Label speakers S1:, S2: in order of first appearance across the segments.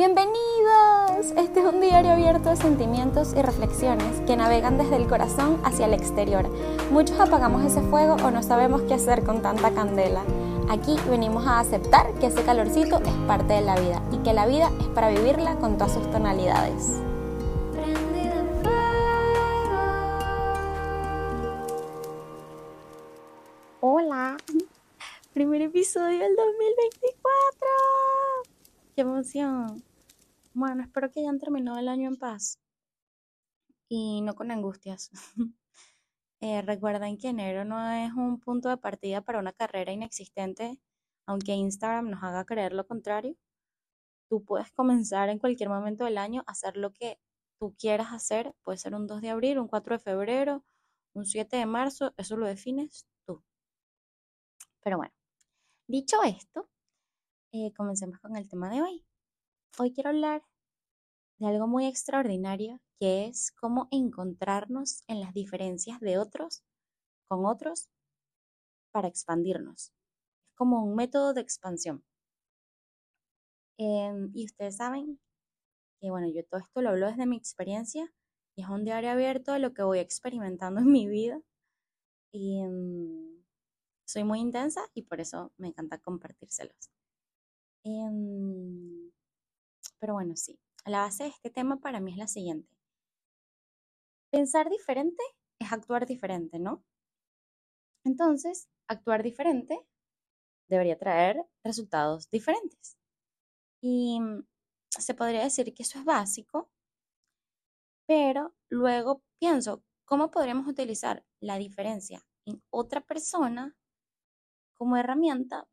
S1: Bienvenidos. Este es un diario abierto de sentimientos y reflexiones que navegan desde el corazón hacia el exterior. Muchos apagamos ese fuego o no sabemos qué hacer con tanta candela. Aquí venimos a aceptar que ese calorcito es parte de la vida y que la vida es para vivirla con todas sus tonalidades. Hola, primer episodio del 2024. ¡Qué emoción! Bueno, espero que hayan terminado el año en paz y no con angustias. eh, recuerden que enero no es un punto de partida para una carrera inexistente, aunque Instagram nos haga creer lo contrario. Tú puedes comenzar en cualquier momento del año a hacer lo que tú quieras hacer. Puede ser un 2 de abril, un 4 de febrero, un 7 de marzo, eso lo defines tú. Pero bueno, dicho esto, eh, comencemos con el tema de hoy. Hoy quiero hablar de algo muy extraordinario que es cómo encontrarnos en las diferencias de otros con otros para expandirnos. Es como un método de expansión. Em, y ustedes saben que, bueno, yo todo esto lo hablo desde mi experiencia y es un diario abierto de lo que voy experimentando en mi vida. Y em, soy muy intensa y por eso me encanta compartírselos. Em, pero bueno, sí. La base de este tema para mí es la siguiente. Pensar diferente es actuar diferente, ¿no? Entonces, actuar diferente debería traer resultados diferentes. Y se podría decir que eso es básico, pero luego pienso, ¿cómo podríamos utilizar la diferencia en otra persona como herramienta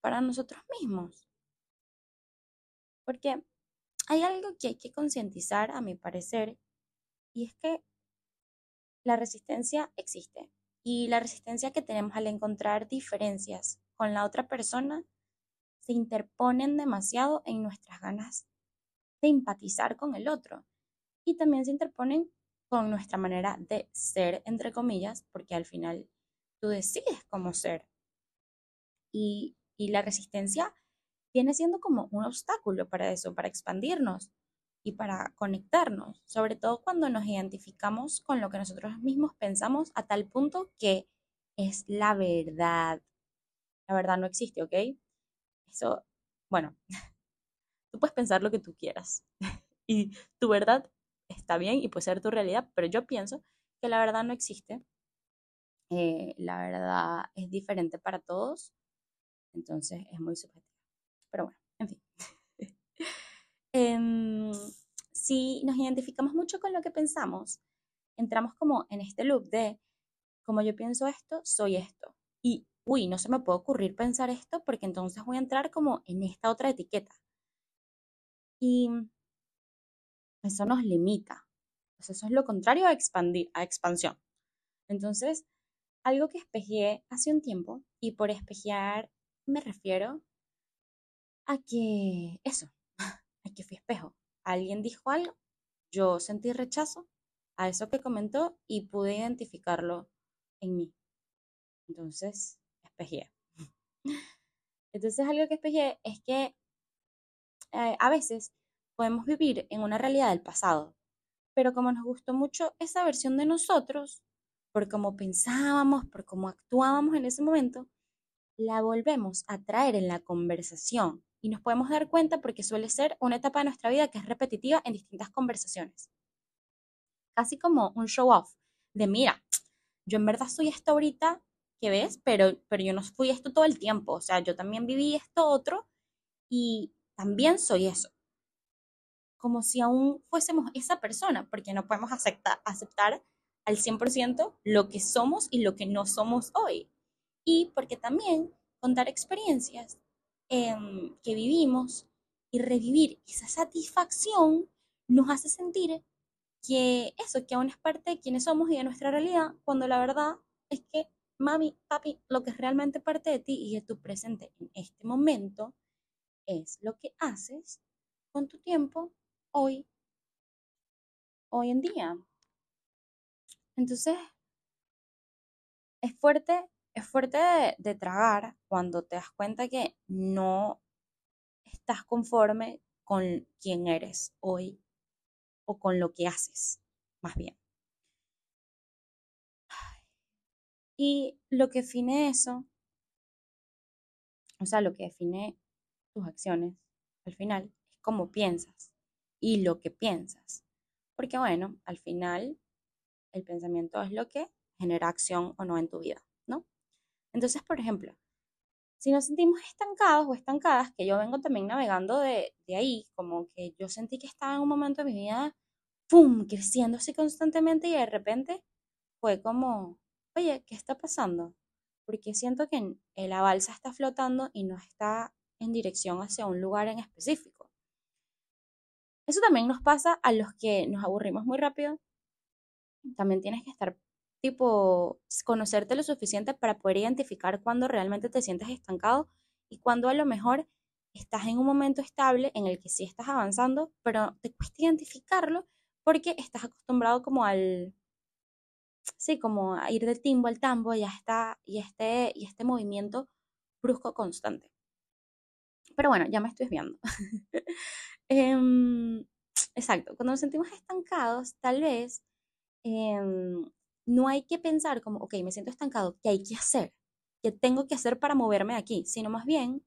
S1: para nosotros mismos? Porque hay algo que hay que concientizar, a mi parecer, y es que la resistencia existe. Y la resistencia que tenemos al encontrar diferencias con la otra persona se interponen demasiado en nuestras ganas de empatizar con el otro. Y también se interponen con nuestra manera de ser, entre comillas, porque al final tú decides cómo ser. Y, y la resistencia viene siendo como un obstáculo para eso, para expandirnos y para conectarnos, sobre todo cuando nos identificamos con lo que nosotros mismos pensamos a tal punto que es la verdad. La verdad no existe, ¿ok? Eso, bueno, tú puedes pensar lo que tú quieras y tu verdad está bien y puede ser tu realidad, pero yo pienso que la verdad no existe. Eh, la verdad es diferente para todos, entonces es muy subjetivo. Pero bueno, en fin. Em, si nos identificamos mucho con lo que pensamos, entramos como en este loop de, como yo pienso esto, soy esto. Y, uy, no se me puede ocurrir pensar esto porque entonces voy a entrar como en esta otra etiqueta. Y eso nos limita. eso es lo contrario a, expandir, a expansión. Entonces, algo que espejé hace un tiempo, y por espejear me refiero a que eso, a que fui espejo. Alguien dijo algo, yo sentí rechazo a eso que comentó y pude identificarlo en mí. Entonces, espejé. Entonces, algo que espejé es que eh, a veces podemos vivir en una realidad del pasado, pero como nos gustó mucho esa versión de nosotros, por cómo pensábamos, por cómo actuábamos en ese momento, la volvemos a traer en la conversación y nos podemos dar cuenta porque suele ser una etapa de nuestra vida que es repetitiva en distintas conversaciones. Casi como un show off de mira, yo en verdad soy esto ahorita que ves, pero, pero yo no fui esto todo el tiempo, o sea, yo también viví esto otro y también soy eso. Como si aún fuésemos esa persona, porque no podemos aceptar, aceptar al 100% lo que somos y lo que no somos hoy. Y porque también contar experiencias Em, que vivimos y revivir esa satisfacción nos hace sentir que eso, que aún es parte de quienes somos y de nuestra realidad, cuando la verdad es que, mami, papi, lo que es realmente parte de ti y de tu presente en este momento es lo que haces con tu tiempo hoy, hoy en día. Entonces, es fuerte es fuerte de, tragar cuando te das cuenta que no estás conforme con quién eres hoy o con lo que haces, más bien. Y lo que define eso, o sea, lo que define tus acciones al final es cómo piensas y lo que piensas. Porque bueno, al final el pensamiento es lo que genera acción o no en tu vida. Entonces, por ejemplo, si nos sentimos estancados o estancadas, que yo vengo también navegando de, de ahí, como que yo sentí que estaba en un momento de mi vida, ¡pum!, creciendo así constantemente y de repente fue como, oye, ¿qué está pasando? Porque siento que la balsa está flotando y no está en dirección hacia un lugar en específico. Eso también nos pasa a los que nos aburrimos muy rápido. También tienes que estar tipo, conocerte lo suficiente para poder identificar cuando realmente te sientes estancado y cuando a lo mejor estás en un momento estable en el que sí estás avanzando, pero te cuesta identificarlo porque estás acostumbrado como al, sí, como a ir del timbo al tambo y, está, y, este, y este movimiento brusco constante. Pero bueno, ya me estoy viendo. Em, exacto, cuando nos sentimos estancados, tal vez em, no hay que pensar como, ok, me siento estancado, ¿qué hay que hacer? ¿Qué tengo que hacer para moverme aquí? Sino más bien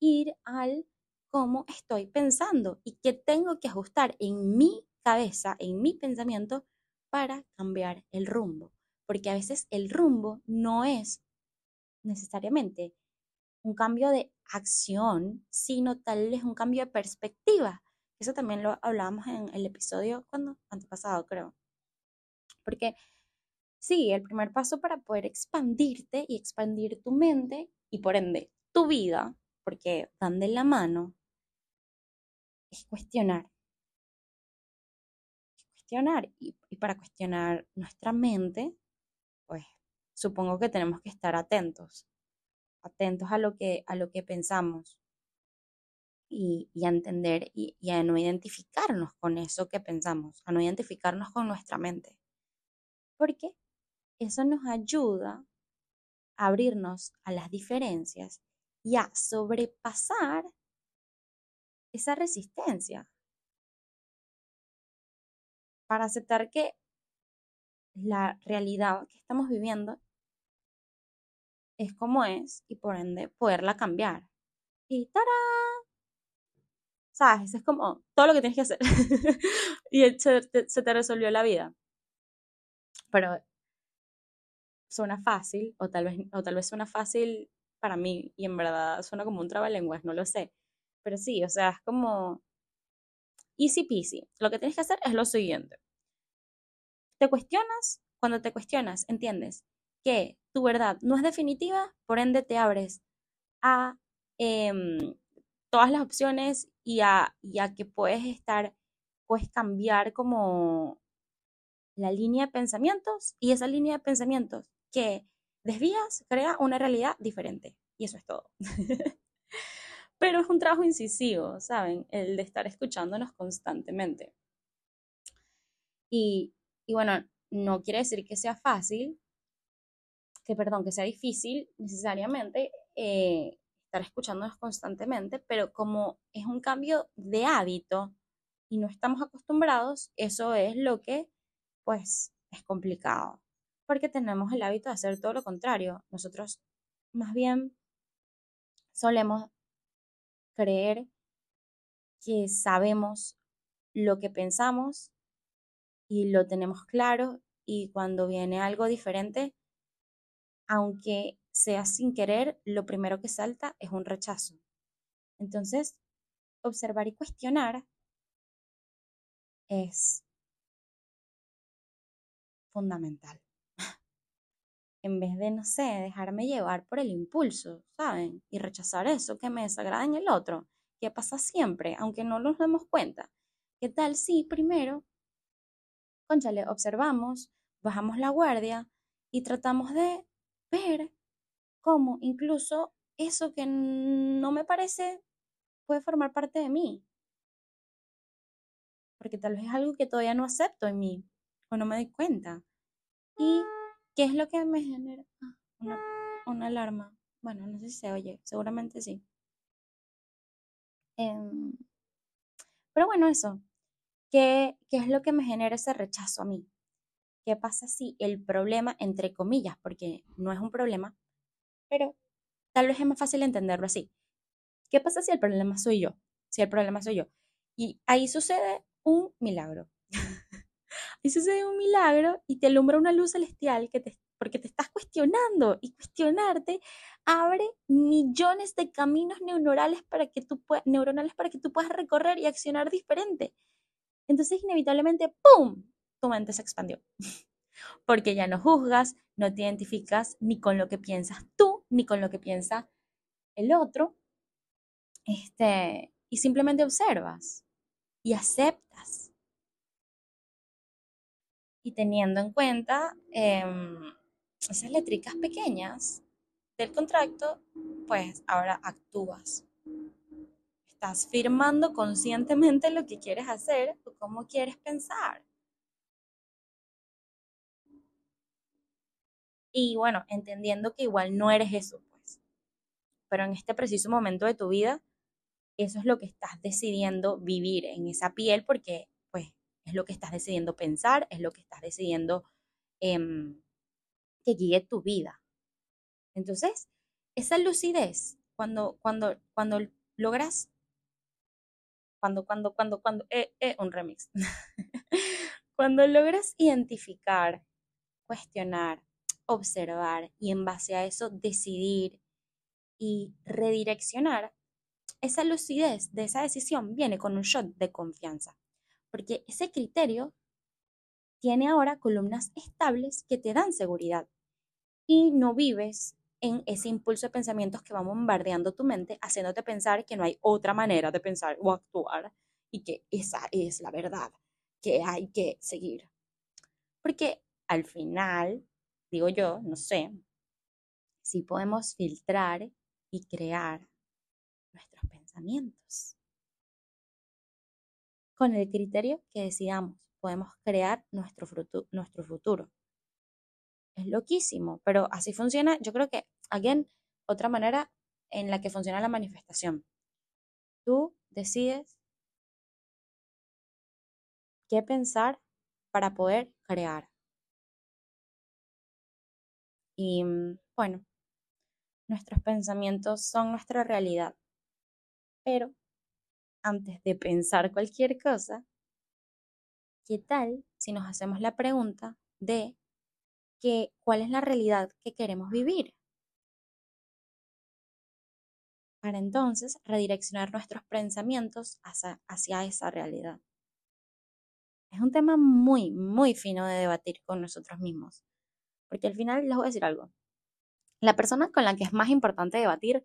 S1: ir al cómo estoy pensando y qué tengo que ajustar en mi cabeza, en mi pensamiento para cambiar el rumbo. Porque a veces el rumbo no es necesariamente un cambio de acción, sino tal vez un cambio de perspectiva. Eso también lo hablábamos en el episodio cuando antepasado, creo. Porque sí, el primer paso para poder expandirte y expandir tu mente y por ende tu vida, porque van de la mano, es cuestionar cuestionar. Y, para cuestionar nuestra mente, pues supongo que tenemos que estar atentos, atentos a lo que, a lo que pensamos y, a entender y, y, a no identificarnos con eso que pensamos, a no identificarnos con nuestra mente. Porque eso nos ayuda a abrirnos a las diferencias y a sobrepasar esa resistencia para aceptar que la realidad que estamos viviendo es como es y por ende poderla cambiar. Y. ¿Sabes? Es como todo lo que tienes que hacer. y se te resolvió la vida. Pero suena fácil, o tal, vez, o tal vez suena fácil para mí, y en verdad suena como un trabalenguas, no lo sé. Pero sí, o sea, es como easy peasy. Lo que tienes que hacer es lo siguiente. Te cuestionas, cuando te cuestionas, entiendes que tu verdad no es definitiva, por ende te abres a em, todas las opciones y a, que puedes estar, puedes cambiar como la línea de pensamientos y esa línea de pensamientos que desvías crea una realidad diferente. Y eso es todo. Pero es un trabajo incisivo, ¿saben? El de estar escuchándonos constantemente. Y, y bueno, no quiere decir que sea fácil, que perdón, que sea difícil necesariamente eh, estar escuchándonos constantemente, pero como es un cambio de hábito y no estamos acostumbrados, eso es lo que pues es complicado, porque tenemos el hábito de hacer todo lo contrario. Nosotros más bien solemos creer que sabemos lo que pensamos y lo tenemos claro y cuando viene algo diferente, aunque sea sin querer, lo primero que salta es un rechazo. Entonces, observar y cuestionar es fundamental. En vez de, no sé, dejarme llevar por el impulso, ¿saben? Y rechazar eso que me desagrada en el otro, que pasa siempre, aunque no nos demos cuenta. ¿Qué tal si primero, conchale, observamos, bajamos la guardia y tratamos de ver cómo incluso eso que no me parece puede formar parte de mí? Porque tal vez es algo que todavía no acepto en mí o no me doy cuenta. ¿Y qué es lo que me genera? Ah, una, alarma. Bueno, no sé si se oye, seguramente sí. Em, Pero bueno, eso. ¿Qué, ¿Qué es lo que me genera ese rechazo a mí? ¿Qué pasa si el problema, entre comillas, porque no es un problema, pero tal vez es más fácil entenderlo así. ¿Qué pasa si el problema soy yo? Si el problema soy yo. Y ahí sucede un milagro. Ahí sucede un milagro y te alumbra una luz celestial que te, porque te estás cuestionando y cuestionarte abre millones de caminos neuronales para que tú, neuronales para que tú puedas recorrer y accionar diferente. Entonces, inevitablemente, ¡pum! Tu mente se expandió. Porque ya no juzgas, no te identificas ni con lo que piensas tú, ni con lo que piensa el otro. Este, y simplemente observas y aceptas. Y teniendo en cuenta em, esas letricas pequeñas del contrato, pues ahora actúas. Estás firmando conscientemente lo que quieres hacer o cómo quieres pensar. Y bueno, entendiendo que igual no eres eso, pues. Pero en este preciso momento de tu vida, eso es lo que estás decidiendo vivir en esa piel porque es lo que estás decidiendo pensar, es lo que estás decidiendo em, que guíe tu vida. Entonces, esa lucidez, cuando, cuando, cuando logras, cuando, cuando, cuando, cuando, eh, eh, un remix, cuando logras identificar, cuestionar, observar y en base a eso decidir y redireccionar, esa lucidez de esa decisión viene con un shot de confianza, porque ese criterio tiene ahora columnas estables que te dan seguridad y no vives en ese impulso de pensamientos que va bombardeando tu mente, haciéndote pensar que no hay otra manera de pensar o actuar y que esa es la verdad que hay que seguir. Porque al final, digo yo, no sé, si podemos filtrar y crear nuestros pensamientos. Con el criterio que decidamos, podemos crear nuestro, nuestro futuro. Es loquísimo, pero así funciona. Yo creo que, again, otra manera en la que funciona la manifestación. Tú decides qué pensar para poder crear. Y bueno, nuestros pensamientos son nuestra realidad. Pero antes de pensar cualquier cosa, ¿qué tal si nos hacemos la pregunta de cuál es la realidad que queremos vivir. Para entonces redireccionar nuestros pensamientos hacia, hacia esa realidad. Es un tema muy, muy fino de debatir con nosotros mismos. Porque al final les voy a decir algo. La persona con la que es más importante debatir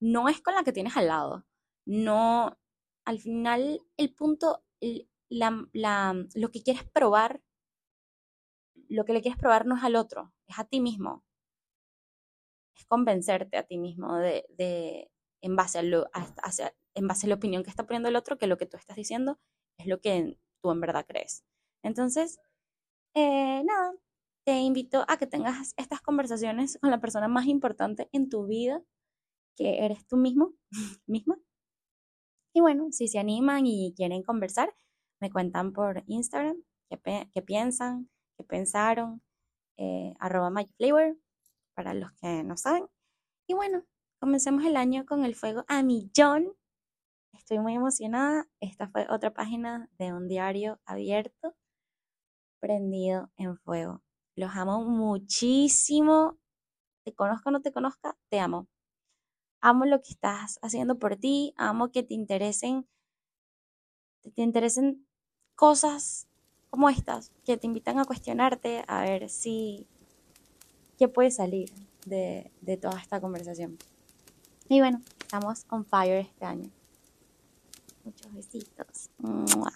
S1: no es con la que tienes al lado. No, al final el punto, la, la, lo que quieres probar lo que le quieres probar no es al otro, es a ti mismo. Es convencerte a ti mismo de, de en, base a lo, en base a la opinión que está poniendo el otro, que lo que tú estás diciendo es lo que tú en verdad crees. Entonces, eh, nada, te invito a que tengas estas conversaciones con la persona más importante en tu vida, que eres tú mismo, misma. Y bueno, si se animan y quieren conversar, me cuentan por Instagram qué, qué piensan, pensaron, eh, arroba myflavor, para los que no saben. Y bueno, comencemos el año con el fuego a millón. Estoy muy emocionada. Esta fue otra página de un diario abierto, prendido en fuego. Los amo muchísimo. Te conozca o no te conozca, te amo amo lo que estás haciendo por ti, amo que te interesen, te interesen cosas como estas, que te invitan a cuestionarte, a ver si, qué puede salir de, de toda esta conversación. Y bueno, estamos on fire este año. Muchos besitos. ¡Mua!